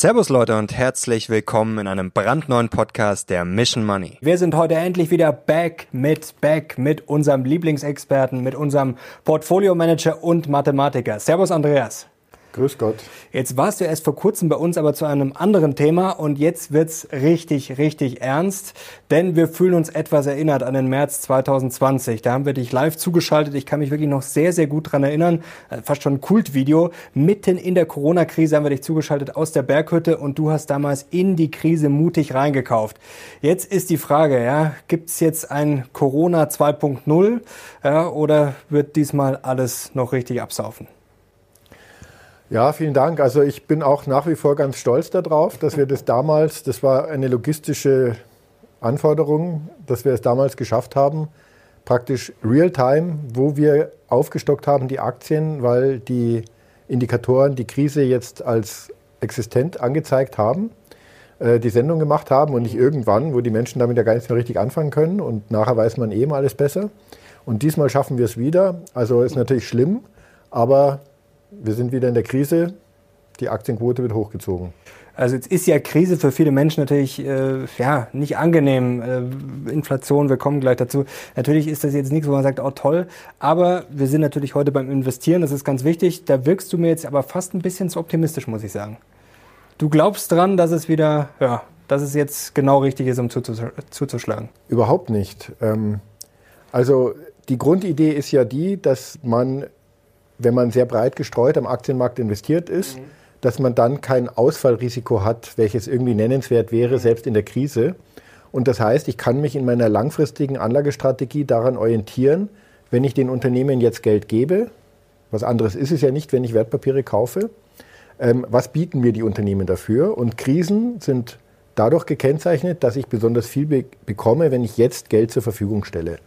Servus Leute und herzlich willkommen in einem brandneuen Podcast der Mission Money. Wir sind heute endlich wieder back mit back mit unserem Lieblingsexperten, mit unserem Portfolio Manager und Mathematiker. Servus Andreas. Grüß Gott. Jetzt warst du erst vor kurzem bei uns, aber zu einem anderen Thema und jetzt wird's richtig, richtig ernst, denn wir fühlen uns etwas erinnert an den März 2020. Da haben wir dich live zugeschaltet. Ich kann mich wirklich noch sehr, sehr gut dran erinnern. Äh, fast schon ein Kultvideo. Mitten in der Corona-Krise haben wir dich zugeschaltet aus der Berghütte und du hast damals in die Krise mutig reingekauft. Jetzt ist die Frage, ja, gibt's jetzt ein Corona 2.0 ja, oder wird diesmal alles noch richtig absaufen? Ja, vielen Dank. Also ich bin auch nach wie vor ganz stolz darauf, dass wir das damals, das war eine logistische Anforderung, dass wir es damals geschafft haben, praktisch real-time, wo wir aufgestockt haben die Aktien, weil die Indikatoren die Krise jetzt als existent angezeigt haben, äh, die Sendung gemacht haben und nicht irgendwann, wo die Menschen damit ja gar nicht mehr richtig anfangen können und nachher weiß man eben alles besser. Und diesmal schaffen wir es wieder. Also ist natürlich schlimm, aber wir sind wieder in der Krise, die Aktienquote wird hochgezogen. Also jetzt ist ja Krise für viele Menschen natürlich äh, ja nicht angenehm. Äh, Inflation, wir kommen gleich dazu. Natürlich ist das jetzt nichts, wo man sagt, oh toll. Aber wir sind natürlich heute beim Investieren, das ist ganz wichtig. Da wirkst du mir jetzt aber fast ein bisschen zu optimistisch, muss ich sagen. Du glaubst dran, dass es wieder, ja, dass es jetzt genau richtig ist, um zuzuschlagen? Überhaupt nicht. Ähm, also die Grundidee ist ja die, dass man wenn man sehr breit gestreut am Aktienmarkt investiert ist, mhm. dass man dann kein Ausfallrisiko hat, welches irgendwie nennenswert wäre, mhm. selbst in der Krise. Und das heißt, ich kann mich in meiner langfristigen Anlagestrategie daran orientieren, wenn ich den Unternehmen jetzt Geld gebe, was anderes ist es ja nicht, wenn ich Wertpapiere kaufe, ähm, was bieten mir die Unternehmen dafür? Und Krisen sind dadurch gekennzeichnet, dass ich besonders viel be bekomme, wenn ich jetzt Geld zur Verfügung stelle.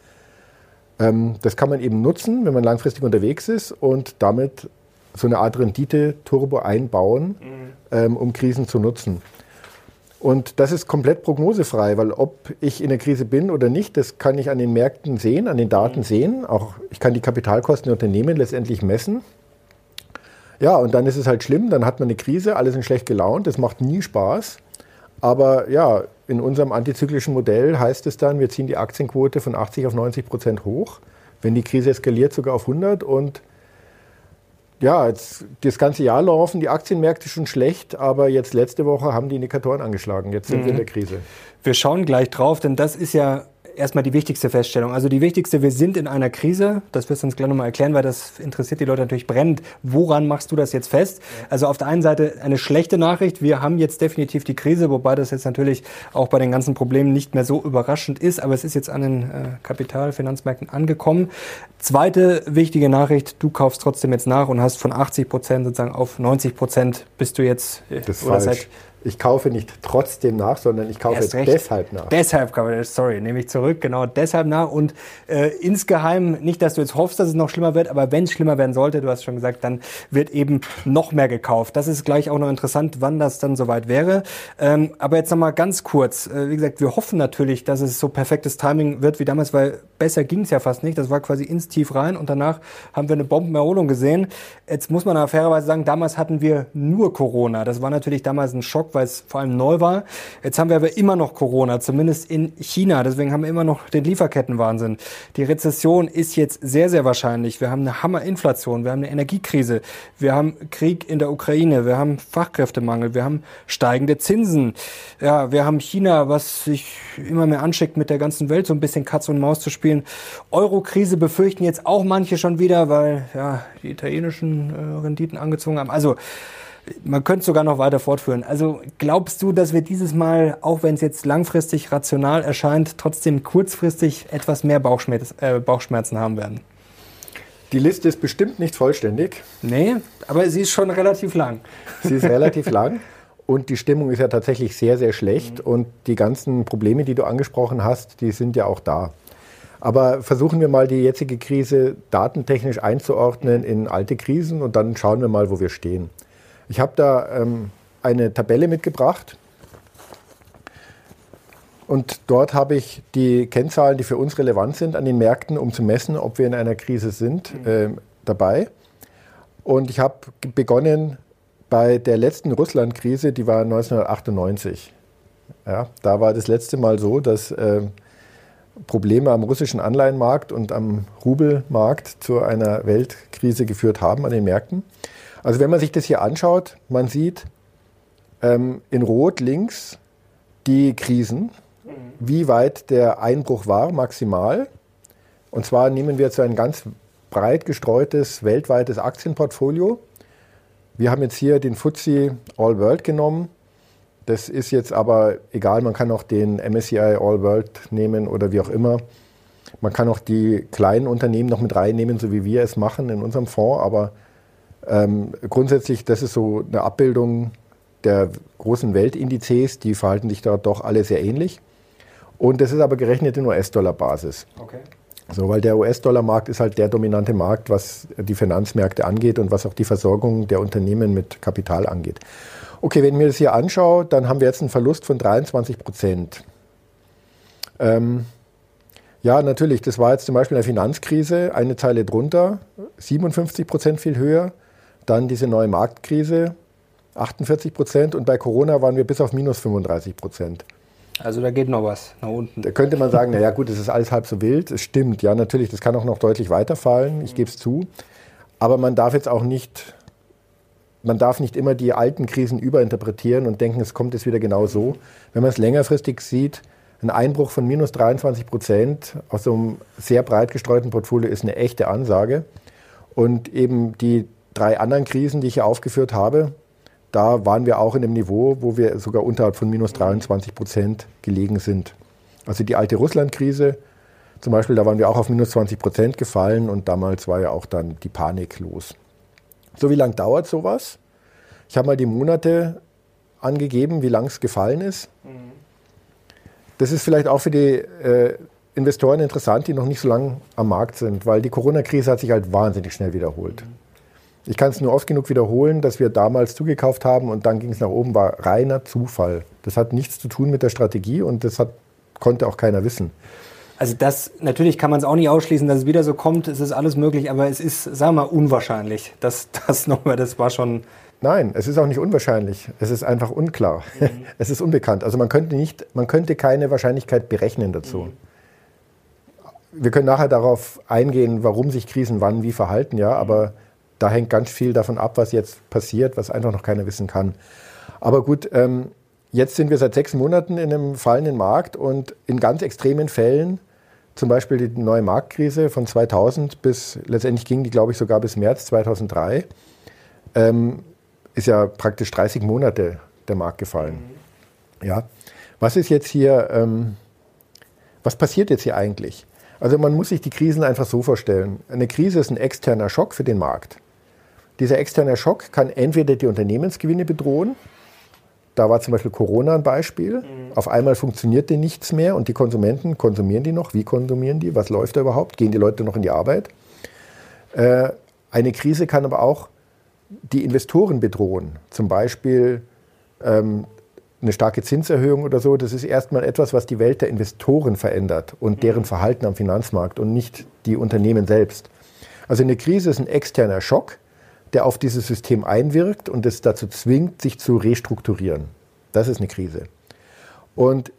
Ähm, das kann man eben nutzen, wenn man langfristig unterwegs ist und damit so eine Art Rendite-Turbo einbauen, mhm. ähm, um Krisen zu nutzen. Und das ist komplett prognosefrei, weil ob ich in der Krise bin oder nicht, das kann ich an den Märkten sehen, an den Daten mhm. sehen. Auch ich kann die Kapitalkosten der Unternehmen letztendlich messen. Ja, und dann ist es halt schlimm, dann hat man eine Krise, alle sind schlecht gelaunt, das macht nie Spaß. Aber ja, in unserem antizyklischen Modell heißt es dann, wir ziehen die Aktienquote von 80 auf 90 Prozent hoch. Wenn die Krise eskaliert, sogar auf 100. Und ja, jetzt, das ganze Jahr laufen die Aktienmärkte schon schlecht, aber jetzt letzte Woche haben die Indikatoren angeschlagen. Jetzt sind mhm. wir in der Krise. Wir schauen gleich drauf, denn das ist ja erstmal die wichtigste Feststellung. Also die wichtigste, wir sind in einer Krise. Das wirst du uns gleich nochmal erklären, weil das interessiert die Leute natürlich brennend. Woran machst du das jetzt fest? Also auf der einen Seite eine schlechte Nachricht. Wir haben jetzt definitiv die Krise, wobei das jetzt natürlich auch bei den ganzen Problemen nicht mehr so überraschend ist. Aber es ist jetzt an den äh, Kapitalfinanzmärkten angekommen. Zweite wichtige Nachricht, du kaufst trotzdem jetzt nach und hast von 80 Prozent sozusagen auf 90 Prozent bist du jetzt äh, das ist falsch. Ich kaufe nicht trotzdem nach, sondern ich kaufe deshalb nach. Deshalb, sorry, nehme ich zurück, genau, deshalb nach. Und äh, insgeheim, nicht, dass du jetzt hoffst, dass es noch schlimmer wird, aber wenn es schlimmer werden sollte, du hast schon gesagt, dann wird eben noch mehr gekauft. Das ist gleich auch noch interessant, wann das dann soweit wäre. Ähm, aber jetzt nochmal ganz kurz. Äh, wie gesagt, wir hoffen natürlich, dass es so perfektes Timing wird wie damals, weil besser ging es ja fast nicht. Das war quasi ins Tief rein und danach haben wir eine Bombenerholung gesehen. Jetzt muss man aber fairerweise sagen, damals hatten wir nur Corona. Das war natürlich damals ein Schock weil es vor allem neu war. Jetzt haben wir aber immer noch Corona, zumindest in China. Deswegen haben wir immer noch den Lieferkettenwahnsinn. Die Rezession ist jetzt sehr, sehr wahrscheinlich. Wir haben eine Hammerinflation, wir haben eine Energiekrise, wir haben Krieg in der Ukraine, wir haben Fachkräftemangel, wir haben steigende Zinsen. Ja, wir haben China, was sich immer mehr anschickt, mit der ganzen Welt so ein bisschen Katz und Maus zu spielen. Eurokrise befürchten jetzt auch manche schon wieder, weil ja die italienischen äh, Renditen angezogen haben. Also man könnte sogar noch weiter fortführen. Also glaubst du, dass wir dieses Mal, auch wenn es jetzt langfristig rational erscheint, trotzdem kurzfristig etwas mehr Bauchschmerz, äh, Bauchschmerzen haben werden? Die Liste ist bestimmt nicht vollständig. Nee, aber sie ist schon relativ lang. Sie ist relativ lang. Und die Stimmung ist ja tatsächlich sehr, sehr schlecht. Mhm. Und die ganzen Probleme, die du angesprochen hast, die sind ja auch da. Aber versuchen wir mal die jetzige Krise datentechnisch einzuordnen in alte Krisen und dann schauen wir mal, wo wir stehen. Ich habe da ähm, eine Tabelle mitgebracht. Und dort habe ich die Kennzahlen, die für uns relevant sind an den Märkten, um zu messen, ob wir in einer Krise sind, äh, dabei. Und ich habe begonnen bei der letzten Russland-Krise, die war 1998. Ja, da war das letzte Mal so, dass äh, Probleme am russischen Anleihenmarkt und am Rubelmarkt zu einer Weltkrise geführt haben an den Märkten. Also wenn man sich das hier anschaut, man sieht ähm, in Rot links die Krisen, wie weit der Einbruch war, maximal. Und zwar nehmen wir jetzt ein ganz breit gestreutes weltweites Aktienportfolio. Wir haben jetzt hier den FTSE All World genommen. Das ist jetzt aber egal, man kann auch den MSCI All World nehmen oder wie auch immer. Man kann auch die kleinen Unternehmen noch mit reinnehmen, so wie wir es machen in unserem Fonds. Aber ähm, grundsätzlich, das ist so eine Abbildung der großen Weltindizes. Die verhalten sich da doch alle sehr ähnlich. Und das ist aber gerechnet in US-Dollar-Basis. Okay. So, weil der US-Dollar-Markt ist halt der dominante Markt, was die Finanzmärkte angeht und was auch die Versorgung der Unternehmen mit Kapital angeht. Okay, wenn ich mir das hier anschaue, dann haben wir jetzt einen Verlust von 23 Prozent. Ähm, ja, natürlich, das war jetzt zum Beispiel eine Finanzkrise, eine Zeile drunter, 57 Prozent viel höher. Dann diese neue Marktkrise, 48 Prozent. Und bei Corona waren wir bis auf minus 35 Prozent. Also da geht noch was nach unten. Da könnte man sagen, naja gut, es ist alles halb so wild. Es stimmt, ja natürlich, das kann auch noch deutlich weiterfallen, ich gebe es zu. Aber man darf jetzt auch nicht, man darf nicht immer die alten Krisen überinterpretieren und denken, es kommt jetzt wieder genau so. Wenn man es längerfristig sieht, ein Einbruch von minus 23 Prozent aus so einem sehr breit gestreuten Portfolio ist eine echte Ansage. Und eben die drei anderen Krisen, die ich hier aufgeführt habe, da waren wir auch in einem Niveau, wo wir sogar unterhalb von minus 23 Prozent gelegen sind. Also die alte Russland-Krise zum Beispiel, da waren wir auch auf minus 20 Prozent gefallen und damals war ja auch dann die Panik los. So, wie lange dauert sowas? Ich habe mal die Monate angegeben, wie lang es gefallen ist. Das ist vielleicht auch für die äh, Investoren interessant, die noch nicht so lange am Markt sind, weil die Corona-Krise hat sich halt wahnsinnig schnell wiederholt. Mhm. Ich kann es nur oft genug wiederholen, dass wir damals zugekauft haben und dann ging es nach oben, war reiner Zufall. Das hat nichts zu tun mit der Strategie und das hat, konnte auch keiner wissen. Also das, natürlich kann man es auch nicht ausschließen, dass es wieder so kommt, es ist alles möglich, aber es ist, sagen wir mal, unwahrscheinlich. dass das nochmal, das war schon... Nein, es ist auch nicht unwahrscheinlich. Es ist einfach unklar. Mhm. Es ist unbekannt. Also man könnte nicht, man könnte keine Wahrscheinlichkeit berechnen dazu. Mhm. Wir können nachher darauf eingehen, warum sich Krisen wann wie verhalten, ja, aber da hängt ganz viel davon ab, was jetzt passiert, was einfach noch keiner wissen kann. Aber gut, ähm, jetzt sind wir seit sechs Monaten in einem fallenden Markt und in ganz extremen Fällen, zum Beispiel die neue Marktkrise von 2000 bis, letztendlich ging die, glaube ich, sogar bis März 2003, ähm, ist ja praktisch 30 Monate der Markt gefallen. Ja. Was ist jetzt hier, ähm, was passiert jetzt hier eigentlich? Also man muss sich die Krisen einfach so vorstellen. Eine Krise ist ein externer Schock für den Markt. Dieser externe Schock kann entweder die Unternehmensgewinne bedrohen, da war zum Beispiel Corona ein Beispiel. Mhm. Auf einmal funktionierte nichts mehr und die Konsumenten konsumieren die noch. Wie konsumieren die? Was läuft da überhaupt? Gehen die Leute noch in die Arbeit? Äh, eine Krise kann aber auch die Investoren bedrohen. Zum Beispiel ähm, eine starke Zinserhöhung oder so. Das ist erstmal etwas, was die Welt der Investoren verändert und deren mhm. Verhalten am Finanzmarkt und nicht die Unternehmen selbst. Also eine Krise ist ein externer Schock, der auf dieses System einwirkt und es dazu zwingt, sich zu restrukturieren. Das ist eine Krise. Und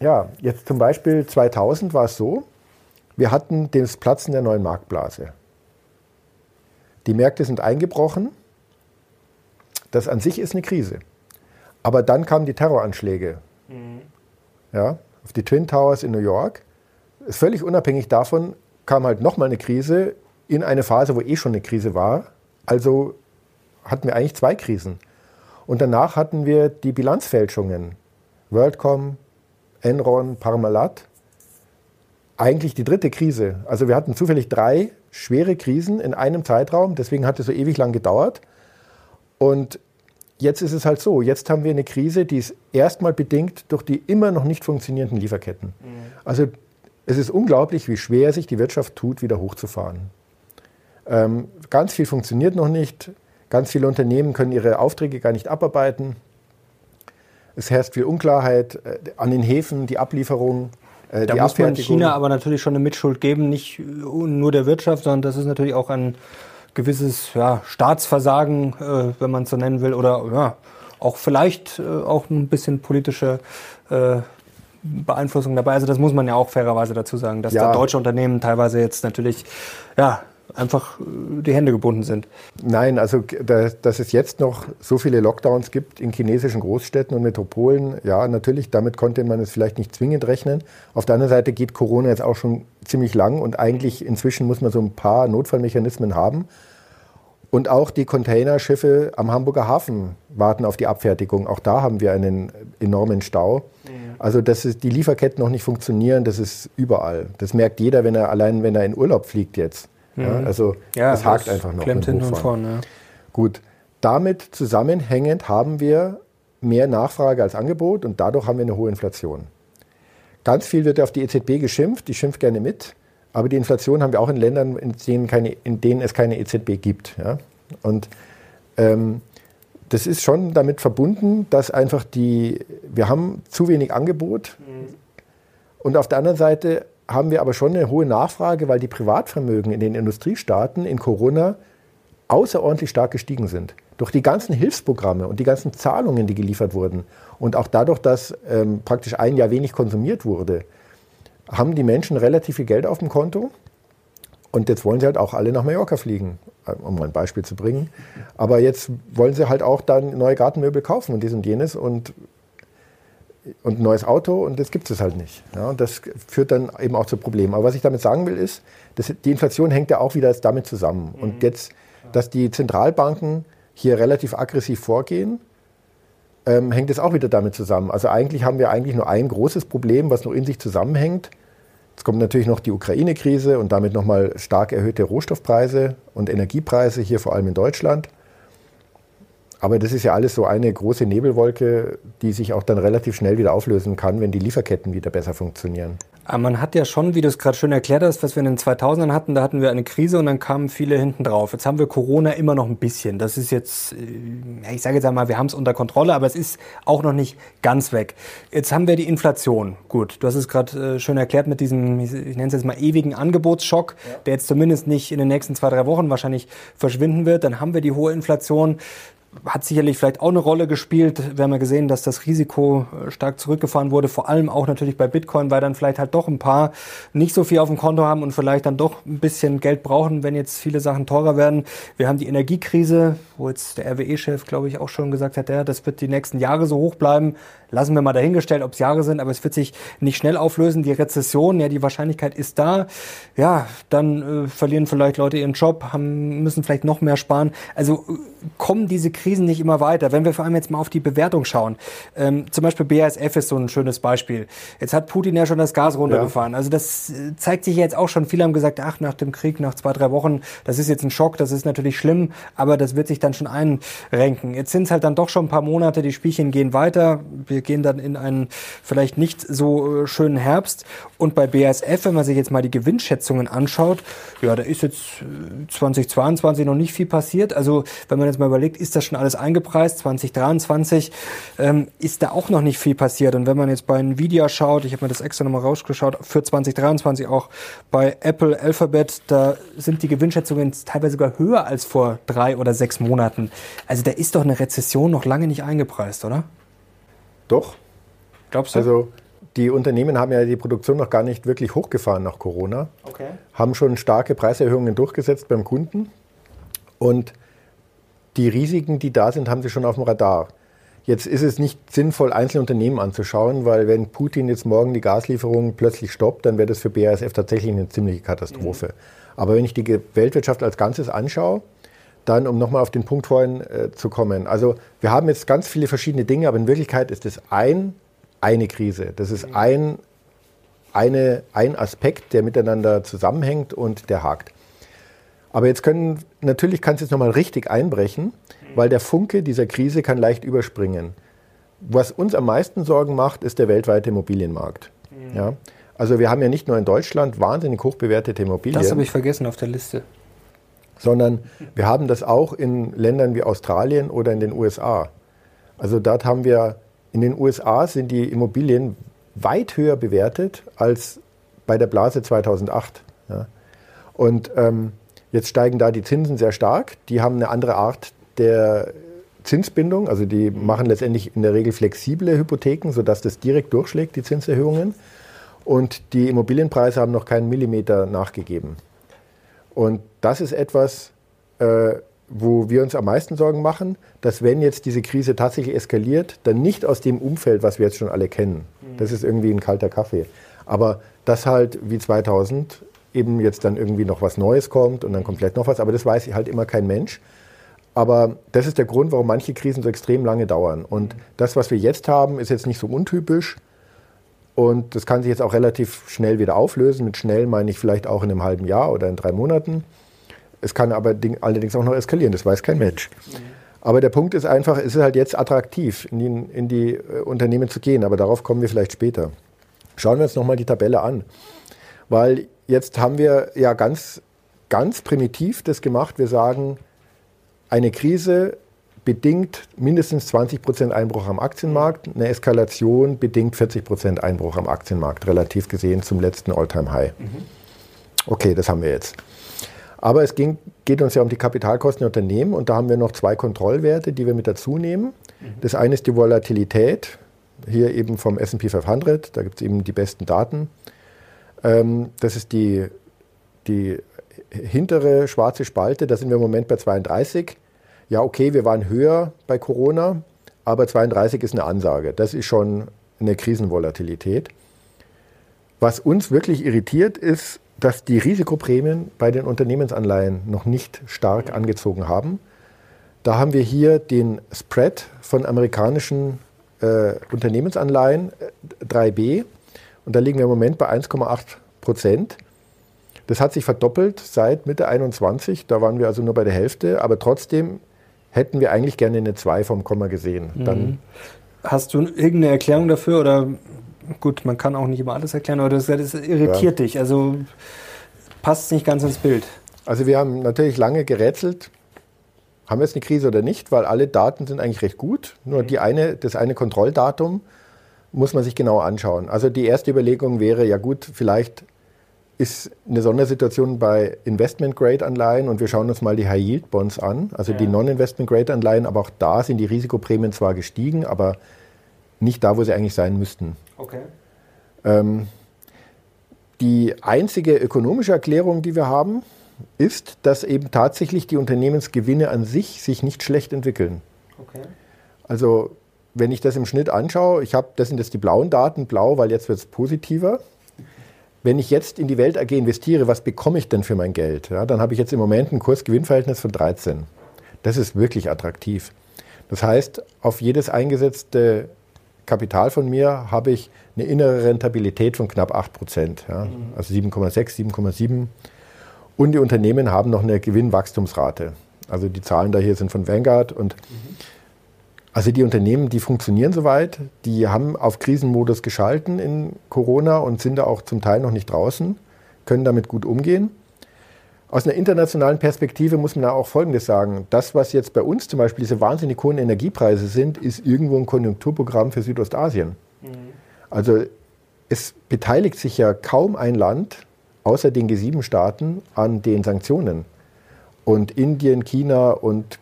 ja, jetzt zum Beispiel 2000 war es so, wir hatten das Platzen der neuen Marktblase. Die Märkte sind eingebrochen. Das an sich ist eine Krise. Aber dann kamen die Terroranschläge. Mhm. Ja, auf die Twin Towers in New York. Völlig unabhängig davon kam halt nochmal eine Krise in eine Phase, wo eh schon eine Krise war, also hatten wir eigentlich zwei Krisen. Und danach hatten wir die Bilanzfälschungen. WorldCom, Enron, Parmalat. Eigentlich die dritte Krise. Also wir hatten zufällig drei schwere Krisen in einem Zeitraum. Deswegen hat es so ewig lang gedauert. Und jetzt ist es halt so. Jetzt haben wir eine Krise, die ist erstmal bedingt durch die immer noch nicht funktionierenden Lieferketten. Mhm. Also es ist unglaublich, wie schwer sich die Wirtschaft tut, wieder hochzufahren. Ähm, ganz viel funktioniert noch nicht. Ganz viele Unternehmen können ihre Aufträge gar nicht abarbeiten. Es herrscht viel Unklarheit äh, an den Häfen, die Ablieferung. Äh, da die muss man China aber natürlich schon eine Mitschuld geben, nicht nur der Wirtschaft, sondern das ist natürlich auch ein gewisses ja, Staatsversagen, äh, wenn man es so nennen will, oder ja, auch vielleicht äh, auch ein bisschen politische äh, Beeinflussung dabei. Also das muss man ja auch fairerweise dazu sagen, dass ja. da deutsche Unternehmen teilweise jetzt natürlich ja, einfach äh, die Hände gebunden sind. Nein, also dass es jetzt noch so viele Lockdowns gibt in chinesischen Großstädten und Metropolen, ja, natürlich, damit konnte man es vielleicht nicht zwingend rechnen. Auf der anderen Seite geht Corona jetzt auch schon ziemlich lang und eigentlich inzwischen muss man so ein paar Notfallmechanismen haben. Und auch die Containerschiffe am Hamburger Hafen warten auf die Abfertigung. Auch da haben wir einen enormen Stau. Also, dass die Lieferketten noch nicht funktionieren, das ist überall. Das merkt jeder, wenn er allein, wenn er in Urlaub fliegt jetzt. Ja, mhm. also ja, es hakt einfach noch. Klemmt hinten und vorne. Ja. Gut. Damit zusammenhängend haben wir mehr Nachfrage als Angebot und dadurch haben wir eine hohe Inflation. Ganz viel wird auf die EZB geschimpft, die schimpft gerne mit, aber die Inflation haben wir auch in Ländern, in denen, keine, in denen es keine EZB gibt. Ja? Und ähm, das ist schon damit verbunden, dass einfach die, wir haben zu wenig Angebot mhm. und auf der anderen Seite haben wir aber schon eine hohe Nachfrage, weil die Privatvermögen in den Industriestaaten in Corona außerordentlich stark gestiegen sind. Durch die ganzen Hilfsprogramme und die ganzen Zahlungen, die geliefert wurden und auch dadurch, dass ähm, praktisch ein Jahr wenig konsumiert wurde, haben die Menschen relativ viel Geld auf dem Konto. Und jetzt wollen sie halt auch alle nach Mallorca fliegen, äh, um mal ein Beispiel zu bringen. Aber jetzt wollen sie halt auch dann neue Gartenmöbel kaufen und dies und jenes. Und und ein neues Auto und das gibt es halt nicht. Ja, und das führt dann eben auch zu Problemen. Aber was ich damit sagen will, ist, dass die Inflation hängt ja auch wieder damit zusammen. Mhm. Und jetzt, dass die Zentralbanken hier relativ aggressiv vorgehen, ähm, hängt es auch wieder damit zusammen. Also eigentlich haben wir eigentlich nur ein großes Problem, was noch in sich zusammenhängt. Jetzt kommt natürlich noch die Ukraine-Krise und damit nochmal stark erhöhte Rohstoffpreise und Energiepreise hier vor allem in Deutschland. Aber das ist ja alles so eine große Nebelwolke, die sich auch dann relativ schnell wieder auflösen kann, wenn die Lieferketten wieder besser funktionieren. Aber man hat ja schon, wie du es gerade schön erklärt hast, was wir in den 2000ern hatten, da hatten wir eine Krise und dann kamen viele hinten drauf. Jetzt haben wir Corona immer noch ein bisschen. Das ist jetzt, äh, ich sage jetzt einmal, wir haben es unter Kontrolle, aber es ist auch noch nicht ganz weg. Jetzt haben wir die Inflation. Gut, du hast es gerade äh, schön erklärt mit diesem, ich nenne es jetzt mal ewigen Angebotsschock, der jetzt zumindest nicht in den nächsten zwei, drei Wochen wahrscheinlich verschwinden wird. Dann haben wir die hohe Inflation hat sicherlich vielleicht auch eine Rolle gespielt. Wir haben ja gesehen, dass das Risiko äh, stark zurückgefahren wurde, vor allem auch natürlich bei Bitcoin, weil dann vielleicht halt doch ein paar nicht so viel auf dem Konto haben und vielleicht dann doch ein bisschen Geld brauchen, wenn jetzt viele Sachen teurer werden. Wir haben die Energiekrise, wo jetzt der RWE-Chef, glaube ich, auch schon gesagt hat, ja, das wird die nächsten Jahre so hoch bleiben. Lassen wir mal dahingestellt, ob es Jahre sind, aber es wird sich nicht schnell auflösen. Die Rezession, ja, die Wahrscheinlichkeit ist da. Ja, dann äh, verlieren vielleicht Leute ihren Job, haben, müssen vielleicht noch mehr sparen. Also äh, kommen diese Krisen nicht immer weiter. Wenn wir vor allem jetzt mal auf die Bewertung schauen, ähm, zum Beispiel BASF ist so ein schönes Beispiel. Jetzt hat Putin ja schon das Gas runtergefahren. Ja. Also das äh, zeigt sich jetzt auch schon. Viele haben gesagt, ach, nach dem Krieg, nach zwei, drei Wochen, das ist jetzt ein Schock, das ist natürlich schlimm, aber das wird sich dann schon einrenken. Jetzt sind es halt dann doch schon ein paar Monate, die Spielchen gehen weiter. Wir gehen dann in einen vielleicht nicht so äh, schönen Herbst. Und bei BASF, wenn man sich jetzt mal die Gewinnschätzungen anschaut, ja, da ist jetzt 2022 äh, noch nicht viel passiert. Also wenn man jetzt mal überlegt, ist das schon alles eingepreist? 2023 ähm, ist da auch noch nicht viel passiert. Und wenn man jetzt bei Nvidia schaut, ich habe mir das extra nochmal rausgeschaut, für 2023 auch bei Apple Alphabet, da sind die Gewinnschätzungen teilweise sogar höher als vor drei oder sechs Monaten. Also da ist doch eine Rezession noch lange nicht eingepreist, oder? Doch. Glaubst du? Also die Unternehmen haben ja die Produktion noch gar nicht wirklich hochgefahren nach Corona. Okay. Haben schon starke Preiserhöhungen durchgesetzt beim Kunden. Und die Risiken, die da sind, haben sie schon auf dem Radar. Jetzt ist es nicht sinnvoll, einzelne Unternehmen anzuschauen, weil wenn Putin jetzt morgen die Gaslieferungen plötzlich stoppt, dann wäre das für BASF tatsächlich eine ziemliche Katastrophe. Mhm. Aber wenn ich die Weltwirtschaft als Ganzes anschaue, dann, um nochmal auf den Punkt vorhin äh, zu kommen. Also wir haben jetzt ganz viele verschiedene Dinge, aber in Wirklichkeit ist es ein, eine Krise. Das ist ein, eine, ein Aspekt, der miteinander zusammenhängt und der hakt. Aber jetzt können, natürlich kann es jetzt nochmal richtig einbrechen, weil der Funke dieser Krise kann leicht überspringen. Was uns am meisten Sorgen macht, ist der weltweite Immobilienmarkt. Mhm. Ja? Also wir haben ja nicht nur in Deutschland wahnsinnig hoch bewertete Immobilien. Das habe ich vergessen auf der Liste sondern wir haben das auch in Ländern wie Australien oder in den USA. Also dort haben wir, in den USA sind die Immobilien weit höher bewertet als bei der Blase 2008. Ja. Und ähm, Jetzt steigen da die Zinsen sehr stark. Die haben eine andere Art der Zinsbindung. Also die machen letztendlich in der Regel flexible Hypotheken, sodass das direkt durchschlägt, die Zinserhöhungen. Und die Immobilienpreise haben noch keinen Millimeter nachgegeben. Und das ist etwas, äh, wo wir uns am meisten Sorgen machen, dass wenn jetzt diese Krise tatsächlich eskaliert, dann nicht aus dem Umfeld, was wir jetzt schon alle kennen. Das ist irgendwie ein kalter Kaffee. Aber dass halt wie 2000 eben jetzt dann irgendwie noch was Neues kommt und dann komplett noch was, aber das weiß halt immer kein Mensch. Aber das ist der Grund, warum manche Krisen so extrem lange dauern. Und das, was wir jetzt haben, ist jetzt nicht so untypisch. Und das kann sich jetzt auch relativ schnell wieder auflösen. Mit schnell meine ich vielleicht auch in einem halben Jahr oder in drei Monaten. Es kann aber allerdings auch noch eskalieren, das weiß kein Mensch. Aber der Punkt ist einfach, es ist halt jetzt attraktiv, in die, in die äh, Unternehmen zu gehen. Aber darauf kommen wir vielleicht später. Schauen wir uns nochmal die Tabelle an. Weil jetzt haben wir ja ganz, ganz primitiv das gemacht. Wir sagen, eine Krise bedingt mindestens 20 Prozent Einbruch am Aktienmarkt, eine Eskalation bedingt 40 Prozent Einbruch am Aktienmarkt, relativ gesehen zum letzten All-Time-High. Okay, das haben wir jetzt. Aber es ging, geht uns ja um die Kapitalkosten der Unternehmen und da haben wir noch zwei Kontrollwerte, die wir mit dazu nehmen. Das eine ist die Volatilität, hier eben vom SP 500, da gibt es eben die besten Daten. Ähm, das ist die, die hintere schwarze Spalte, da sind wir im Moment bei 32 ja, okay, wir waren höher bei Corona, aber 32 ist eine Ansage. Das ist schon eine Krisenvolatilität. Was uns wirklich irritiert, ist, dass die Risikoprämien bei den Unternehmensanleihen noch nicht stark angezogen haben. Da haben wir hier den Spread von amerikanischen äh, Unternehmensanleihen 3b äh, und da liegen wir im Moment bei 1,8 Prozent. Das hat sich verdoppelt seit Mitte 21, da waren wir also nur bei der Hälfte, aber trotzdem hätten wir eigentlich gerne eine 2 vom Komma gesehen. Mhm. Hast du irgendeine Erklärung dafür oder gut, man kann auch nicht immer alles erklären, aber das, das irritiert ja. dich, also passt nicht ganz ins Bild. Also wir haben natürlich lange gerätselt, haben wir jetzt eine Krise oder nicht, weil alle Daten sind eigentlich recht gut. Nur die eine, das eine Kontrolldatum muss man sich genau anschauen. Also die erste Überlegung wäre, ja gut, vielleicht ist eine Sondersituation bei Investment-Grade-Anleihen und wir schauen uns mal die High-Yield-Bonds an, also ja. die Non-Investment-Grade-Anleihen, aber auch da sind die Risikoprämien zwar gestiegen, aber nicht da, wo sie eigentlich sein müssten. Okay. Ähm, die einzige ökonomische Erklärung, die wir haben, ist, dass eben tatsächlich die Unternehmensgewinne an sich sich nicht schlecht entwickeln. Okay. Also wenn ich das im Schnitt anschaue, ich habe, das sind jetzt die blauen Daten, blau, weil jetzt wird es positiver wenn ich jetzt in die Welt AG investiere, was bekomme ich denn für mein Geld? Ja, dann habe ich jetzt im Moment ein Kurs-Gewinn-Verhältnis von 13. Das ist wirklich attraktiv. Das heißt, auf jedes eingesetzte Kapital von mir habe ich eine innere Rentabilität von knapp 8 Prozent. Ja, also 7,6, 7,7. Und die Unternehmen haben noch eine Gewinnwachstumsrate. Also die Zahlen da hier sind von Vanguard und mhm. Also die Unternehmen, die funktionieren soweit, die haben auf Krisenmodus geschalten in Corona und sind da auch zum Teil noch nicht draußen, können damit gut umgehen. Aus einer internationalen Perspektive muss man da auch Folgendes sagen. Das, was jetzt bei uns zum Beispiel diese wahnsinnig hohen Energiepreise sind, ist irgendwo ein Konjunkturprogramm für Südostasien. Mhm. Also es beteiligt sich ja kaum ein Land außer den G7-Staaten an den Sanktionen. Und Indien, China und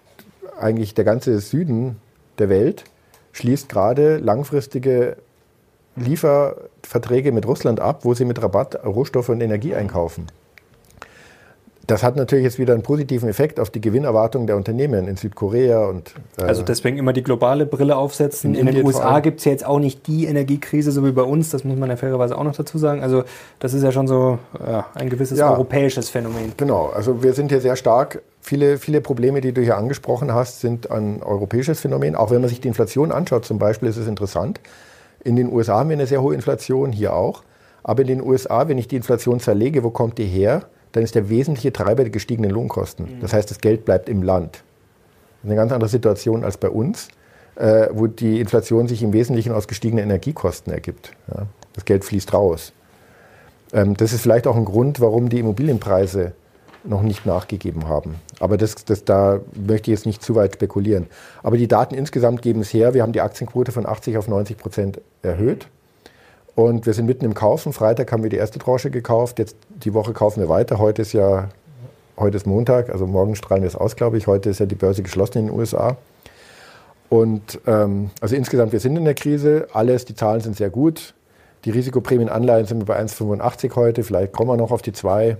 eigentlich der ganze Süden der Welt schließt gerade langfristige Lieferverträge mit Russland ab, wo sie mit Rabatt Rohstoffe und Energie einkaufen. Das hat natürlich jetzt wieder einen positiven Effekt auf die Gewinnerwartungen der Unternehmen in Südkorea und. Äh also deswegen immer die globale Brille aufsetzen. In, in den USA gibt es ja jetzt auch nicht die Energiekrise, so wie bei uns, das muss man ja fairerweise auch noch dazu sagen. Also das ist ja schon so ja, ein gewisses ja, europäisches Phänomen. Genau, also wir sind hier sehr stark Viele, viele Probleme, die du hier angesprochen hast, sind ein europäisches Phänomen. Auch wenn man sich die Inflation anschaut, zum Beispiel, ist es interessant. In den USA haben wir eine sehr hohe Inflation, hier auch. Aber in den USA, wenn ich die Inflation zerlege, wo kommt die her? Dann ist der wesentliche Treiber die gestiegenen Lohnkosten. Mhm. Das heißt, das Geld bleibt im Land. Das ist eine ganz andere Situation als bei uns, äh, wo die Inflation sich im Wesentlichen aus gestiegenen Energiekosten ergibt. Ja? Das Geld fließt raus. Ähm, das ist vielleicht auch ein Grund, warum die Immobilienpreise noch nicht nachgegeben haben. Aber das, das, da möchte ich jetzt nicht zu weit spekulieren. Aber die Daten insgesamt geben es her. Wir haben die Aktienquote von 80 auf 90 Prozent erhöht. Und wir sind mitten im Kaufen. Freitag haben wir die erste Tranche gekauft. Jetzt die Woche kaufen wir weiter. Heute ist ja heute ist Montag, also morgen strahlen wir es aus, glaube ich. Heute ist ja die Börse geschlossen in den USA. Und ähm, also insgesamt, wir sind in der Krise, alles, die Zahlen sind sehr gut. Die Risikoprämienanleihen sind wir bei 1,85 heute, vielleicht kommen wir noch auf die 2.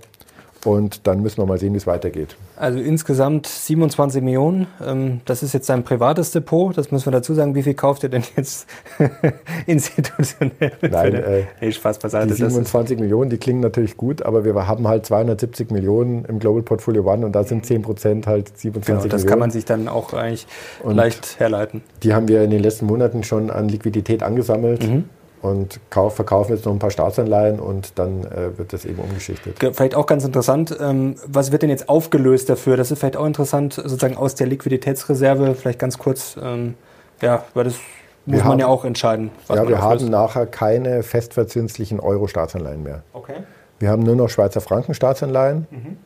Und dann müssen wir mal sehen, wie es weitergeht. Also insgesamt 27 Millionen. Ähm, das ist jetzt ein privates Depot. Das müssen wir dazu sagen. Wie viel kauft ihr denn jetzt institutionell? Nein, äh, nee, Spaß beiseite. Die 27 Millionen, die klingen natürlich gut, aber wir haben halt 270 Millionen im Global Portfolio One und da sind 10 Prozent halt 27 genau, das Millionen. Das kann man sich dann auch eigentlich und leicht herleiten. Die haben wir in den letzten Monaten schon an Liquidität angesammelt. Mhm und kauf, verkaufen jetzt noch ein paar Staatsanleihen und dann äh, wird das eben umgeschichtet. Vielleicht auch ganz interessant, ähm, was wird denn jetzt aufgelöst dafür? Das ist vielleicht auch interessant, sozusagen aus der Liquiditätsreserve, vielleicht ganz kurz, ähm, ja, weil das muss wir man haben, ja auch entscheiden. ja, wir haben nachher keine festverzinslichen Euro-Staatsanleihen mehr. Okay. Wir haben nur noch Schweizer Franken-Staatsanleihen mhm.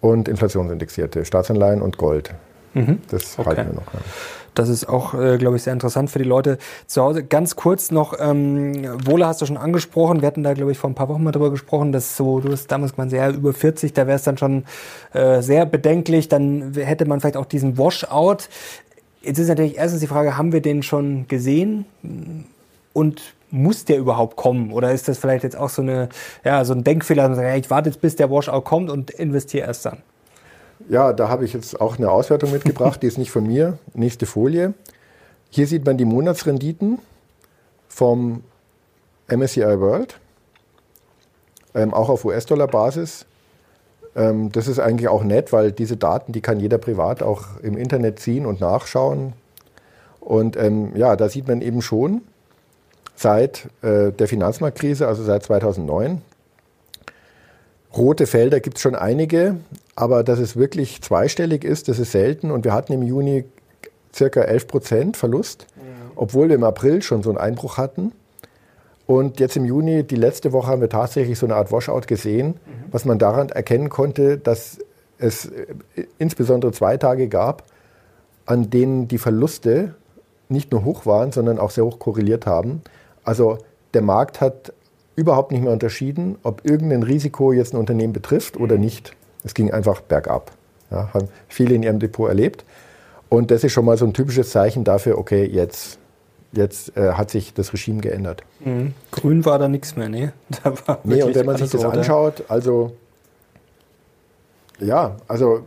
und inflationsindexierte Staatsanleihen und Gold. Mhm. Das okay. halten wir noch. Ja. Das ist auch, äh, glaube ich, sehr interessant für die Leute zu Hause. Ganz kurz noch, ähm, Wohle hast du schon angesprochen. Wir hatten da, glaube ich, vor ein paar Wochen mal drüber gesprochen, dass so, du hast damals gemeint, ja, über 40, da wäre es dann schon äh, sehr bedenklich. Dann hätte man vielleicht auch diesen Washout. Jetzt ist natürlich erstens die Frage, haben wir den schon gesehen? Und muss der überhaupt kommen? Oder ist das vielleicht jetzt auch so, eine, ja, so ein Denkfehler, dass man sagt, ich warte jetzt, bis der Washout kommt und investiere erst dann? Ja, da habe ich jetzt auch eine Auswertung mitgebracht, die ist nicht von mir. Nächste Folie. Hier sieht man die Monatsrenditen vom MSCI World, ähm, auch auf US-Dollar-Basis. Ähm, das ist eigentlich auch nett, weil diese Daten, die kann jeder privat auch im Internet ziehen und nachschauen. Und ähm, ja, da sieht man eben schon seit äh, der Finanzmarktkrise, also seit 2009, rote Felder gibt es schon einige. Aber dass es wirklich zweistellig ist, das ist selten. Und wir hatten im Juni circa 11 Prozent Verlust, ja. obwohl wir im April schon so einen Einbruch hatten. Und jetzt im Juni, die letzte Woche, haben wir tatsächlich so eine Art Washout gesehen, mhm. was man daran erkennen konnte, dass es äh, insbesondere zwei Tage gab, an denen die Verluste nicht nur hoch waren, sondern auch sehr hoch korreliert haben. Also der Markt hat überhaupt nicht mehr unterschieden, ob irgendein Risiko jetzt ein Unternehmen betrifft oder mhm. nicht. Es ging einfach bergab. Ja, haben viele in ihrem Depot erlebt. Und das ist schon mal so ein typisches Zeichen dafür, okay, jetzt, jetzt äh, hat sich das Regime geändert. Mhm. Grün war da nichts mehr, ne? Da war nee, und wenn man sich das oder? anschaut, also ja, also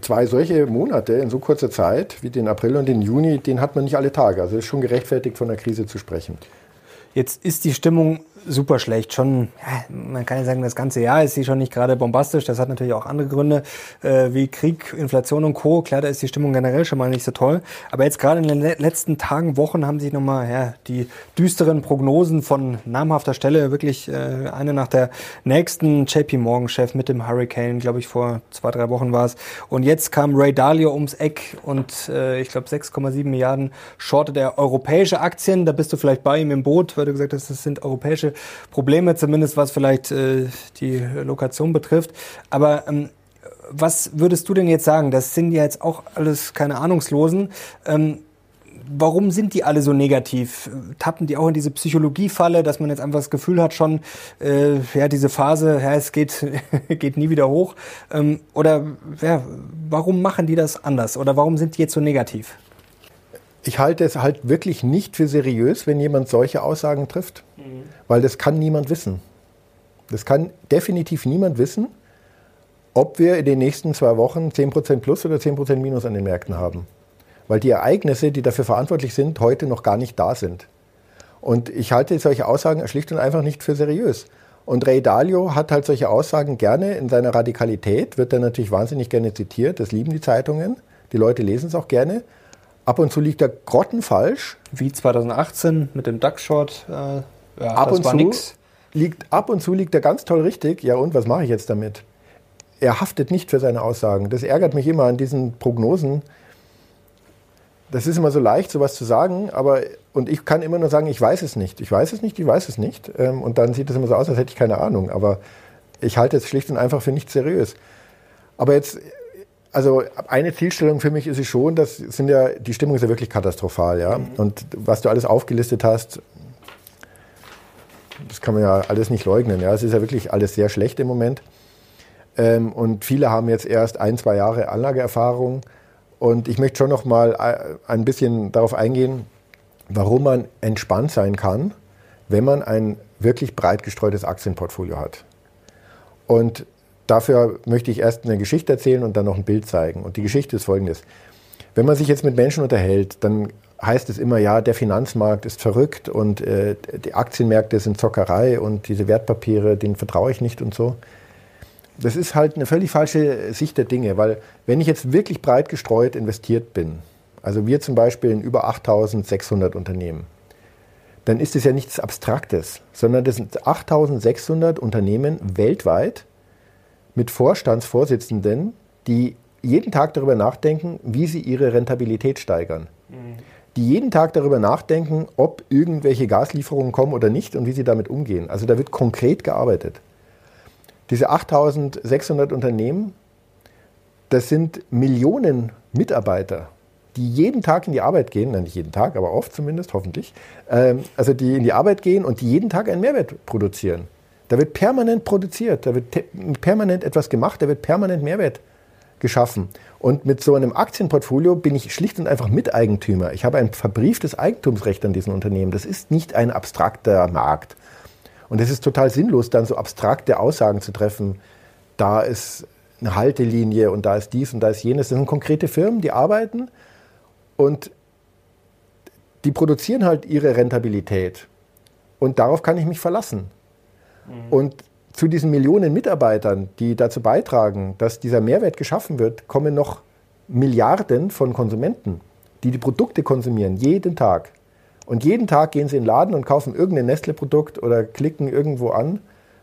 zwei solche Monate in so kurzer Zeit wie den April und den Juni, den hat man nicht alle Tage. Also ist schon gerechtfertigt, von der Krise zu sprechen. Jetzt ist die Stimmung super schlecht. Schon, ja, man kann ja sagen, das ganze Jahr ist sie schon nicht gerade bombastisch. Das hat natürlich auch andere Gründe, äh, wie Krieg, Inflation und Co. Klar, da ist die Stimmung generell schon mal nicht so toll. Aber jetzt gerade in den letzten Tagen, Wochen haben sich nochmal ja, die düsteren Prognosen von namhafter Stelle, wirklich äh, eine nach der nächsten JP Morgan-Chef mit dem Hurricane, glaube ich, vor zwei, drei Wochen war es. Und jetzt kam Ray Dalio ums Eck und äh, ich glaube 6,7 Milliarden shortet er europäische Aktien. Da bist du vielleicht bei ihm im Boot, weil du gesagt hast, das sind europäische Probleme, zumindest was vielleicht äh, die Lokation betrifft. Aber ähm, was würdest du denn jetzt sagen? Das sind ja jetzt auch alles keine Ahnungslosen. Ähm, warum sind die alle so negativ? Tappen die auch in diese Psychologiefalle, dass man jetzt einfach das Gefühl hat schon, äh, ja, diese Phase, ja, es geht, geht nie wieder hoch? Ähm, oder ja, warum machen die das anders? Oder warum sind die jetzt so negativ? Ich halte es halt wirklich nicht für seriös, wenn jemand solche Aussagen trifft, mhm. weil das kann niemand wissen. Das kann definitiv niemand wissen, ob wir in den nächsten zwei Wochen 10% plus oder 10% minus an den Märkten haben. Weil die Ereignisse, die dafür verantwortlich sind, heute noch gar nicht da sind. Und ich halte solche Aussagen schlicht und einfach nicht für seriös. Und Ray Dalio hat halt solche Aussagen gerne in seiner Radikalität, wird dann natürlich wahnsinnig gerne zitiert, das lieben die Zeitungen, die Leute lesen es auch gerne. Ab und zu liegt er grottenfalsch. Wie 2018 mit dem DAX-Short. Äh, ja, ab, und zu liegt, ab und zu liegt er ganz toll richtig. Ja, und was mache ich jetzt damit? Er haftet nicht für seine Aussagen. Das ärgert mich immer an diesen Prognosen. Das ist immer so leicht, sowas zu sagen, aber und ich kann immer nur sagen, ich weiß es nicht. Ich weiß es nicht, ich weiß es nicht. Ähm, und dann sieht es immer so aus, als hätte ich keine Ahnung. Aber ich halte es schlicht und einfach für nicht seriös. Aber jetzt also eine Zielstellung für mich ist es schon, das sind ja, die Stimmung ist ja wirklich katastrophal, ja. Mhm. Und was du alles aufgelistet hast, das kann man ja alles nicht leugnen, ja. Es ist ja wirklich alles sehr schlecht im Moment. Ähm, und viele haben jetzt erst ein, zwei Jahre Anlageerfahrung. Und ich möchte schon noch mal äh, ein bisschen darauf eingehen, warum man entspannt sein kann, wenn man ein wirklich breit gestreutes Aktienportfolio hat. Und dafür möchte ich erst eine Geschichte erzählen und dann noch ein Bild zeigen. Und die Geschichte ist folgendes. Wenn man sich jetzt mit Menschen unterhält, dann heißt es immer, ja, der Finanzmarkt ist verrückt und äh, die Aktienmärkte sind Zockerei und diese Wertpapiere, denen vertraue ich nicht und so. Das ist halt eine völlig falsche Sicht der Dinge, weil wenn ich jetzt wirklich breit gestreut investiert bin, also wir zum Beispiel in über 8600 Unternehmen, dann ist es ja nichts Abstraktes, sondern das sind 8600 Unternehmen weltweit mit Vorstandsvorsitzenden, die jeden Tag darüber nachdenken, wie sie ihre Rentabilität steigern. Mhm. Die jeden Tag darüber nachdenken, ob irgendwelche Gaslieferungen kommen oder nicht und wie sie damit umgehen. Also da wird konkret gearbeitet. Diese 8600 Unternehmen, das sind Millionen Mitarbeiter, die jeden Tag in die Arbeit gehen, nein, nicht jeden Tag, aber oft zumindest, hoffentlich, ähm, also die in die Arbeit gehen und die jeden Tag einen Mehrwert produzieren. Da wird permanent produziert, da wird permanent etwas gemacht, da wird permanent Mehrwert geschaffen. Und mit so einem Aktienportfolio bin ich schlicht und einfach Miteigentümer. Ich habe ein verbrieftes Eigentumsrecht an diesen Unternehmen. Das ist nicht ein abstrakter Markt. Und es ist total sinnlos, dann so abstrakte Aussagen zu treffen. Da ist eine Haltelinie und da ist dies und da ist jenes. Das sind konkrete Firmen, die arbeiten und die produzieren halt ihre Rentabilität. Und darauf kann ich mich verlassen. Mhm. Und zu diesen Millionen Mitarbeitern, die dazu beitragen, dass dieser Mehrwert geschaffen wird, kommen noch Milliarden von Konsumenten, die die Produkte konsumieren, jeden Tag. Und jeden Tag gehen sie in den Laden und kaufen irgendein Nestle-Produkt oder klicken irgendwo an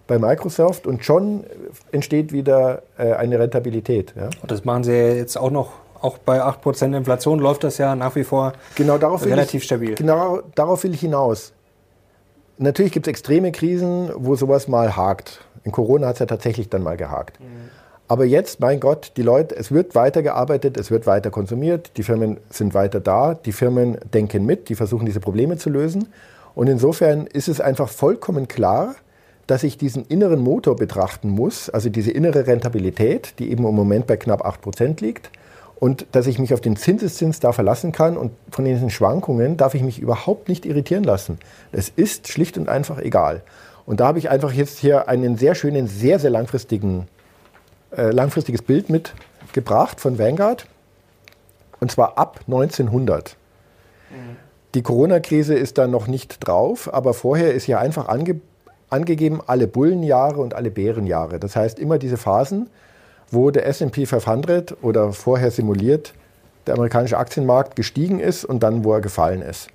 bei Microsoft und schon entsteht wieder äh, eine Rentabilität. Ja? Und das machen sie jetzt auch noch, auch bei 8% Inflation läuft das ja nach wie vor genau relativ ich, stabil. Genau darauf will ich hinaus. Natürlich gibt es extreme Krisen, wo sowas mal hakt. In Corona hat es ja tatsächlich dann mal gehakt. Mhm. Aber jetzt, mein Gott, die Leute, es wird weitergearbeitet, es wird weiter konsumiert, die Firmen sind weiter da, die Firmen denken mit, die versuchen diese Probleme zu lösen. Und insofern ist es einfach vollkommen klar, dass ich diesen inneren Motor betrachten muss, also diese innere Rentabilität, die eben im Moment bei knapp 8% liegt, und dass ich mich auf den Zinseszins da verlassen kann und von diesen Schwankungen darf ich mich überhaupt nicht irritieren lassen. Es ist schlicht und einfach egal. Und da habe ich einfach jetzt hier einen sehr schönen, sehr, sehr langfristigen, äh, langfristiges Bild mitgebracht von Vanguard. Und zwar ab 1900. Mhm. Die Corona-Krise ist da noch nicht drauf, aber vorher ist ja einfach ange angegeben alle Bullenjahre und alle Bärenjahre. Das heißt immer diese Phasen, wo der SP 500 oder vorher simuliert der amerikanische Aktienmarkt gestiegen ist und dann, wo er gefallen ist.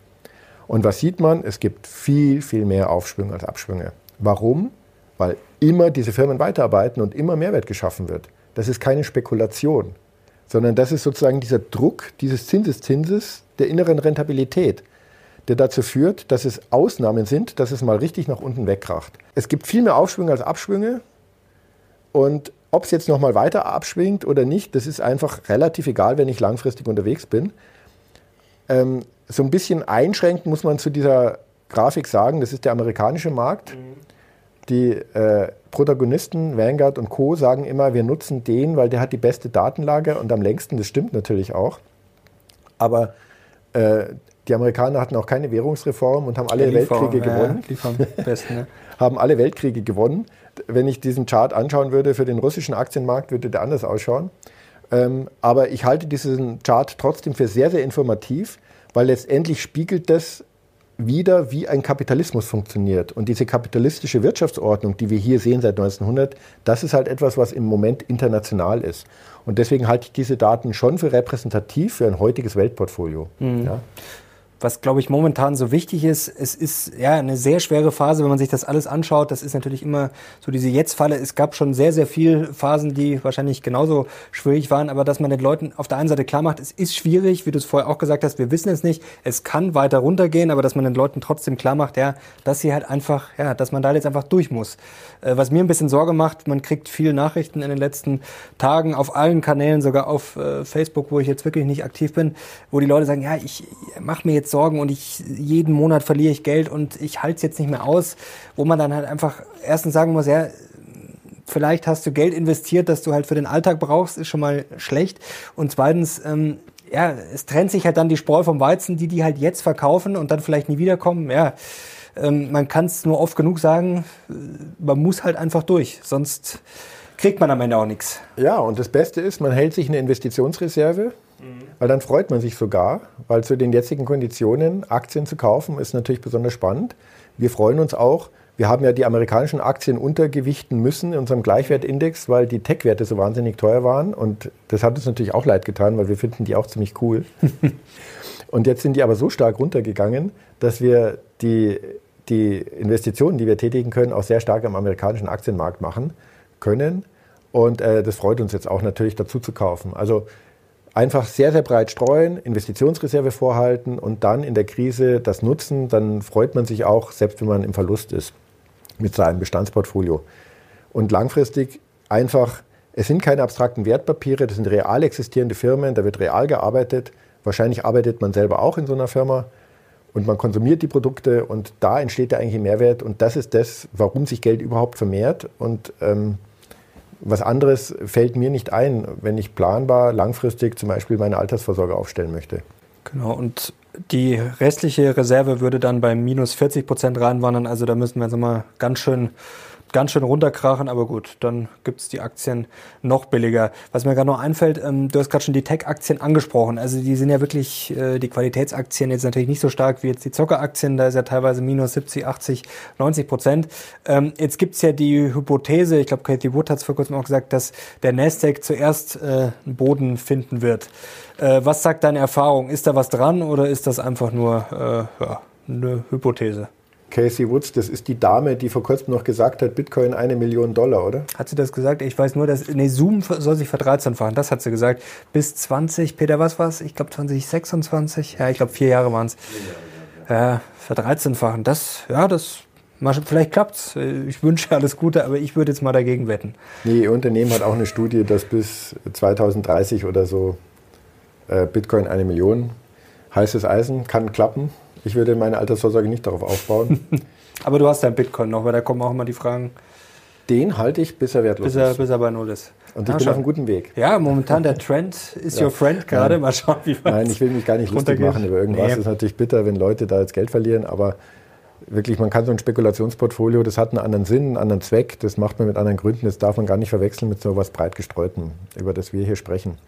Und was sieht man? Es gibt viel, viel mehr Aufschwünge als Abschwünge. Warum? Weil immer diese Firmen weiterarbeiten und immer Mehrwert geschaffen wird. Das ist keine Spekulation, sondern das ist sozusagen dieser Druck dieses Zinseszinses der inneren Rentabilität, der dazu führt, dass es Ausnahmen sind, dass es mal richtig nach unten wegkracht. Es gibt viel mehr Aufschwünge als Abschwünge und ob es jetzt nochmal weiter abschwingt oder nicht, das ist einfach relativ egal, wenn ich langfristig unterwegs bin. Ähm, so ein bisschen einschränkend muss man zu dieser Grafik sagen, das ist der amerikanische Markt. Mhm. Die äh, Protagonisten, Vanguard und Co., sagen immer, wir nutzen den, weil der hat die beste Datenlage und am längsten, das stimmt natürlich auch. Aber äh, die Amerikaner hatten auch keine Währungsreform und haben alle Weltkriege gewonnen. Ja, besten, ne? haben alle Weltkriege gewonnen wenn ich diesen Chart anschauen würde für den russischen Aktienmarkt, würde der anders ausschauen. Ähm, aber ich halte diesen Chart trotzdem für sehr, sehr informativ, weil letztendlich spiegelt das wieder, wie ein Kapitalismus funktioniert. Und diese kapitalistische Wirtschaftsordnung, die wir hier sehen seit 1900, das ist halt etwas, was im Moment international ist. Und deswegen halte ich diese Daten schon für repräsentativ für ein heutiges Weltportfolio. Mhm. Ja was, glaube ich, momentan so wichtig ist, es ist ja eine sehr schwere Phase, wenn man sich das alles anschaut. Das ist natürlich immer so diese Jetzt-Falle. Es gab schon sehr, sehr viele Phasen, die wahrscheinlich genauso schwierig waren, aber dass man den Leuten auf der einen Seite klar macht, es ist schwierig, wie du es vorher auch gesagt hast, wir wissen es nicht, es kann weiter runtergehen, aber dass man den Leuten trotzdem klar macht, ja, dass sie halt einfach, ja, dass man da jetzt einfach durch muss. Äh, was mir ein bisschen Sorge macht, man kriegt viele Nachrichten in den letzten Tagen auf allen Kanälen, sogar auf äh, Facebook, wo ich jetzt wirklich nicht aktiv bin, wo die Leute sagen, ja, ich mache mir jetzt Sorgen und ich jeden Monat verliere ich Geld und ich halte es jetzt nicht mehr aus, wo man dann halt einfach erstens sagen muss, ja, vielleicht hast du Geld investiert, das du halt für den Alltag brauchst, ist schon mal schlecht. Und zweitens, ähm, ja, es trennt sich halt dann die Spreu vom Weizen, die die halt jetzt verkaufen und dann vielleicht nie wiederkommen. Ja, ähm, man kann es nur oft genug sagen, äh, man muss halt einfach durch, sonst kriegt man am Ende auch nichts. Ja, und das Beste ist, man hält sich eine Investitionsreserve, mhm. weil dann freut man sich sogar, weil zu den jetzigen Konditionen Aktien zu kaufen ist natürlich besonders spannend. Wir freuen uns auch, wir haben ja die amerikanischen Aktien untergewichten müssen in unserem Gleichwertindex, weil die Tech-Werte so wahnsinnig teuer waren. Und das hat uns natürlich auch leid getan, weil wir finden die auch ziemlich cool. und jetzt sind die aber so stark runtergegangen, dass wir die, die Investitionen, die wir tätigen können, auch sehr stark am amerikanischen Aktienmarkt machen können. Und äh, das freut uns jetzt auch natürlich dazu zu kaufen. Also einfach sehr, sehr breit streuen, Investitionsreserve vorhalten und dann in der Krise das nutzen. Dann freut man sich auch, selbst wenn man im Verlust ist mit seinem Bestandsportfolio. Und langfristig einfach, es sind keine abstrakten Wertpapiere, das sind real existierende Firmen, da wird real gearbeitet. Wahrscheinlich arbeitet man selber auch in so einer Firma und man konsumiert die Produkte und da entsteht der eigentliche Mehrwert und das ist das, warum sich Geld überhaupt vermehrt und ähm, was anderes fällt mir nicht ein, wenn ich planbar langfristig zum Beispiel meine Altersvorsorge aufstellen möchte. Genau, und die restliche Reserve würde dann bei minus 40 Prozent reinwandern. Also da müssen wir jetzt mal ganz schön ganz schön runterkrachen, aber gut, dann gibt es die Aktien noch billiger. Was mir gerade noch einfällt, ähm, du hast gerade schon die Tech-Aktien angesprochen. Also die sind ja wirklich, äh, die Qualitätsaktien jetzt natürlich nicht so stark wie jetzt die Zockeraktien, da ist ja teilweise minus 70, 80, 90 Prozent. Ähm, jetzt gibt es ja die Hypothese, ich glaube, Cathy Wood hat es vor kurzem auch gesagt, dass der Nasdaq zuerst äh, einen Boden finden wird. Äh, was sagt deine Erfahrung? Ist da was dran oder ist das einfach nur äh, ja, eine Hypothese? Casey Woods, das ist die Dame, die vor kurzem noch gesagt hat, Bitcoin eine Million Dollar, oder? Hat sie das gesagt? Ich weiß nur, dass nee, Zoom soll sich verdreizehnfachen. Das hat sie gesagt. Bis 20, Peter, was war's? Ich glaube 2026. Ja, ich glaube vier Jahre waren es. Ja, verdreizehnfachen. Das, ja, das Vielleicht klappt's. Ich wünsche alles Gute, aber ich würde jetzt mal dagegen wetten. Nee, Ihr Unternehmen hat auch eine Studie, dass bis 2030 oder so äh, Bitcoin eine Million heißes Eisen kann klappen. Ich würde meine Altersvorsorge nicht darauf aufbauen. Aber du hast dein Bitcoin noch, weil da kommen auch immer die Fragen. Den halte ich, bis er wertlos bis er, ist. Bis er bei Null ist. Und ich ah, bin auf einem guten Weg. Ja, momentan der Trend ist ja. your friend gerade. Mal schauen, wie man Nein, ich will mich gar nicht lustig machen über irgendwas. Es nee. ist natürlich bitter, wenn Leute da jetzt Geld verlieren, aber wirklich, man kann so ein Spekulationsportfolio, das hat einen anderen Sinn, einen anderen Zweck, das macht man mit anderen Gründen, das darf man gar nicht verwechseln mit so etwas breit gestreuten, über das wir hier sprechen.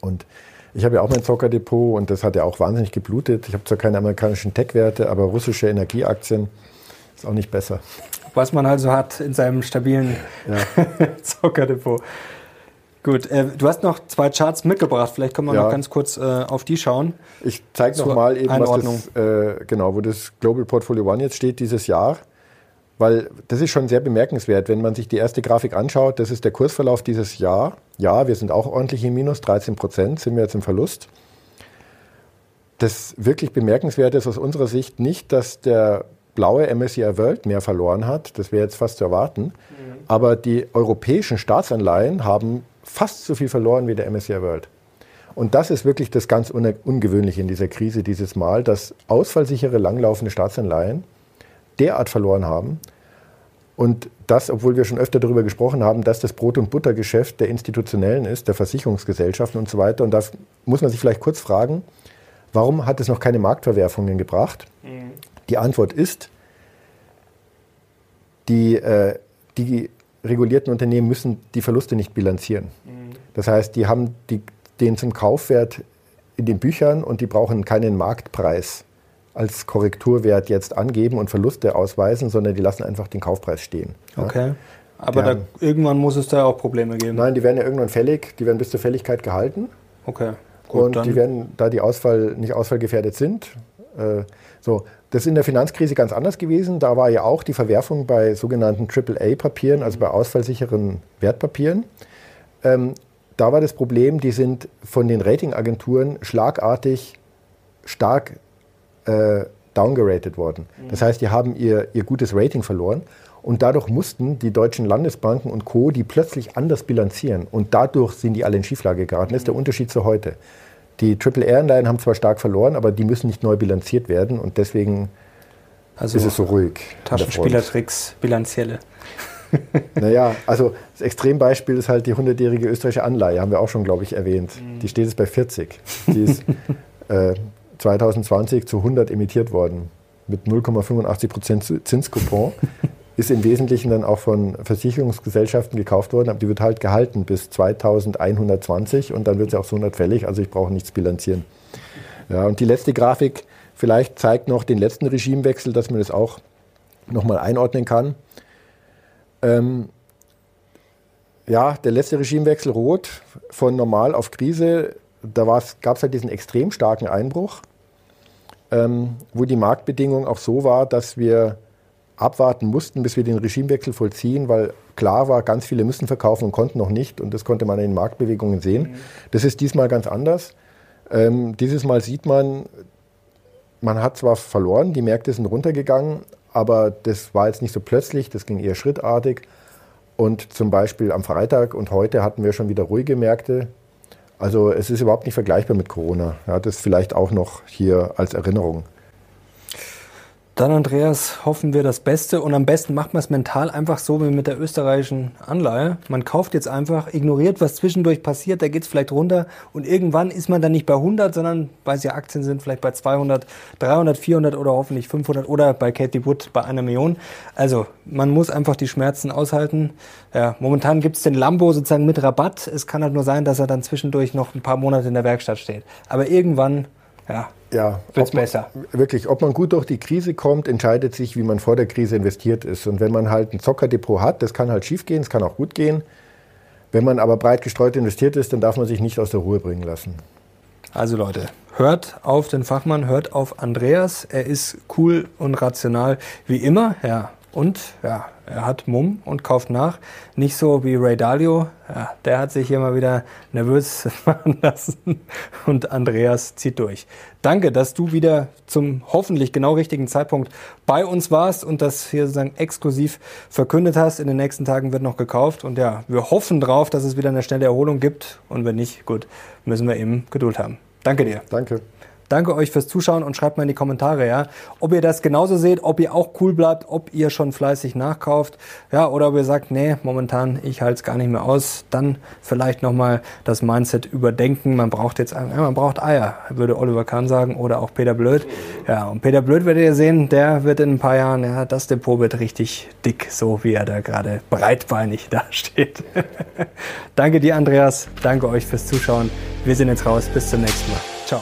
Und ich habe ja auch mein Zockerdepot und das hat ja auch wahnsinnig geblutet. Ich habe zwar keine amerikanischen Tech-Werte, aber russische Energieaktien ist auch nicht besser. Was man also hat in seinem stabilen ja. Zockerdepot. Gut, äh, du hast noch zwei Charts mitgebracht. Vielleicht können wir ja. noch ganz kurz äh, auf die schauen. Ich zeige noch mal eben, was das, äh, genau, wo das Global Portfolio One jetzt steht dieses Jahr. Weil das ist schon sehr bemerkenswert, wenn man sich die erste Grafik anschaut. Das ist der Kursverlauf dieses Jahr. Ja, wir sind auch ordentlich im Minus, 13 Prozent sind wir jetzt im Verlust. Das wirklich Bemerkenswerte ist aus unserer Sicht nicht, dass der blaue MSCI World mehr verloren hat. Das wäre jetzt fast zu erwarten. Mhm. Aber die europäischen Staatsanleihen haben fast so viel verloren wie der MSCI World. Und das ist wirklich das ganz Ungewöhnliche in dieser Krise dieses Mal, dass ausfallsichere, langlaufende Staatsanleihen derart verloren haben. Und das, obwohl wir schon öfter darüber gesprochen haben, dass das Brot- und Buttergeschäft der Institutionellen ist, der Versicherungsgesellschaften und so weiter. Und da muss man sich vielleicht kurz fragen, warum hat es noch keine Marktverwerfungen gebracht? Mhm. Die Antwort ist, die, äh, die regulierten Unternehmen müssen die Verluste nicht bilanzieren. Mhm. Das heißt, die haben die, den zum Kaufwert in den Büchern und die brauchen keinen Marktpreis als Korrekturwert jetzt angeben und Verluste ausweisen, sondern die lassen einfach den Kaufpreis stehen. Okay. Aber da, irgendwann muss es da auch Probleme geben. Nein, die werden ja irgendwann fällig, die werden bis zur Fälligkeit gehalten. Okay. Gut, und dann. die werden, da die Ausfall nicht ausfallgefährdet sind, äh, so. Das ist in der Finanzkrise ganz anders gewesen. Da war ja auch die Verwerfung bei sogenannten AAA-Papieren, also bei ausfallsicheren Wertpapieren. Ähm, da war das Problem, die sind von den Ratingagenturen schlagartig stark äh, downgeratet worden. Das heißt, die haben ihr, ihr gutes Rating verloren und dadurch mussten die deutschen Landesbanken und Co. die plötzlich anders bilanzieren und dadurch sind die alle in Schieflage geraten. Das ist der Unterschied zu heute. Die Triple-R-Anleihen haben zwar stark verloren, aber die müssen nicht neu bilanziert werden und deswegen also ist es so ruhig. Taschenspielertricks, bilanzielle. naja, also das Extrembeispiel ist halt die 100-jährige österreichische Anleihe, haben wir auch schon, glaube ich, erwähnt. Mhm. Die steht jetzt bei 40. Die ist äh, 2020 zu 100 emittiert worden mit 0,85 Prozent Zinskupon. ist im Wesentlichen dann auch von Versicherungsgesellschaften gekauft worden, aber die wird halt gehalten bis 2120 und dann wird sie auch so 100 fällig, also ich brauche nichts bilanzieren. Ja, und die letzte Grafik vielleicht zeigt noch den letzten Regimewechsel, dass man das auch nochmal einordnen kann. Ähm, ja, der letzte Regimewechsel rot von normal auf Krise, da gab es halt diesen extrem starken Einbruch, ähm, wo die Marktbedingung auch so war, dass wir abwarten mussten, bis wir den Regimewechsel vollziehen, weil klar war, ganz viele müssen verkaufen und konnten noch nicht. Und das konnte man in den Marktbewegungen sehen. Mhm. Das ist diesmal ganz anders. Ähm, dieses Mal sieht man, man hat zwar verloren, die Märkte sind runtergegangen, aber das war jetzt nicht so plötzlich, das ging eher schrittartig. Und zum Beispiel am Freitag und heute hatten wir schon wieder ruhige Märkte. Also es ist überhaupt nicht vergleichbar mit Corona. Ja, das vielleicht auch noch hier als Erinnerung. Dann, Andreas, hoffen wir das Beste und am besten macht man es mental einfach so wie mit der österreichischen Anleihe. Man kauft jetzt einfach, ignoriert, was zwischendurch passiert, da geht es vielleicht runter und irgendwann ist man dann nicht bei 100, sondern, weil es ja Aktien sind, vielleicht bei 200, 300, 400 oder hoffentlich 500 oder bei Katie Wood bei einer Million. Also, man muss einfach die Schmerzen aushalten. Ja, momentan gibt es den Lambo sozusagen mit Rabatt. Es kann halt nur sein, dass er dann zwischendurch noch ein paar Monate in der Werkstatt steht. Aber irgendwann ja, ja wird besser. Wirklich, ob man gut durch die Krise kommt, entscheidet sich, wie man vor der Krise investiert ist. Und wenn man halt ein Zockerdepot hat, das kann halt schief gehen, es kann auch gut gehen. Wenn man aber breit gestreut investiert ist, dann darf man sich nicht aus der Ruhe bringen lassen. Also Leute, hört auf den Fachmann, hört auf Andreas. Er ist cool und rational wie immer. Ja, und ja, er hat Mumm und kauft nach. Nicht so wie Ray Dalio. Ja, der hat sich hier mal wieder nervös machen lassen. Und Andreas zieht durch. Danke, dass du wieder zum hoffentlich genau richtigen Zeitpunkt bei uns warst und das hier sozusagen exklusiv verkündet hast. In den nächsten Tagen wird noch gekauft. Und ja, wir hoffen drauf, dass es wieder eine schnelle Erholung gibt. Und wenn nicht, gut, müssen wir eben Geduld haben. Danke dir. Danke. Danke euch fürs Zuschauen und schreibt mal in die Kommentare, ja, ob ihr das genauso seht, ob ihr auch cool bleibt, ob ihr schon fleißig nachkauft, ja, oder ob ihr sagt, nee, momentan ich halte es gar nicht mehr aus, dann vielleicht nochmal das Mindset überdenken. Man braucht jetzt, ja, man braucht Eier, würde Oliver Kahn sagen, oder auch Peter Blöd. Ja, und Peter Blöd werdet ihr sehen, der wird in ein paar Jahren, ja, das Depot wird richtig dick, so wie er da gerade breitbeinig dasteht. danke dir, Andreas. Danke euch fürs Zuschauen. Wir sind jetzt raus. Bis zum nächsten Mal. Ciao.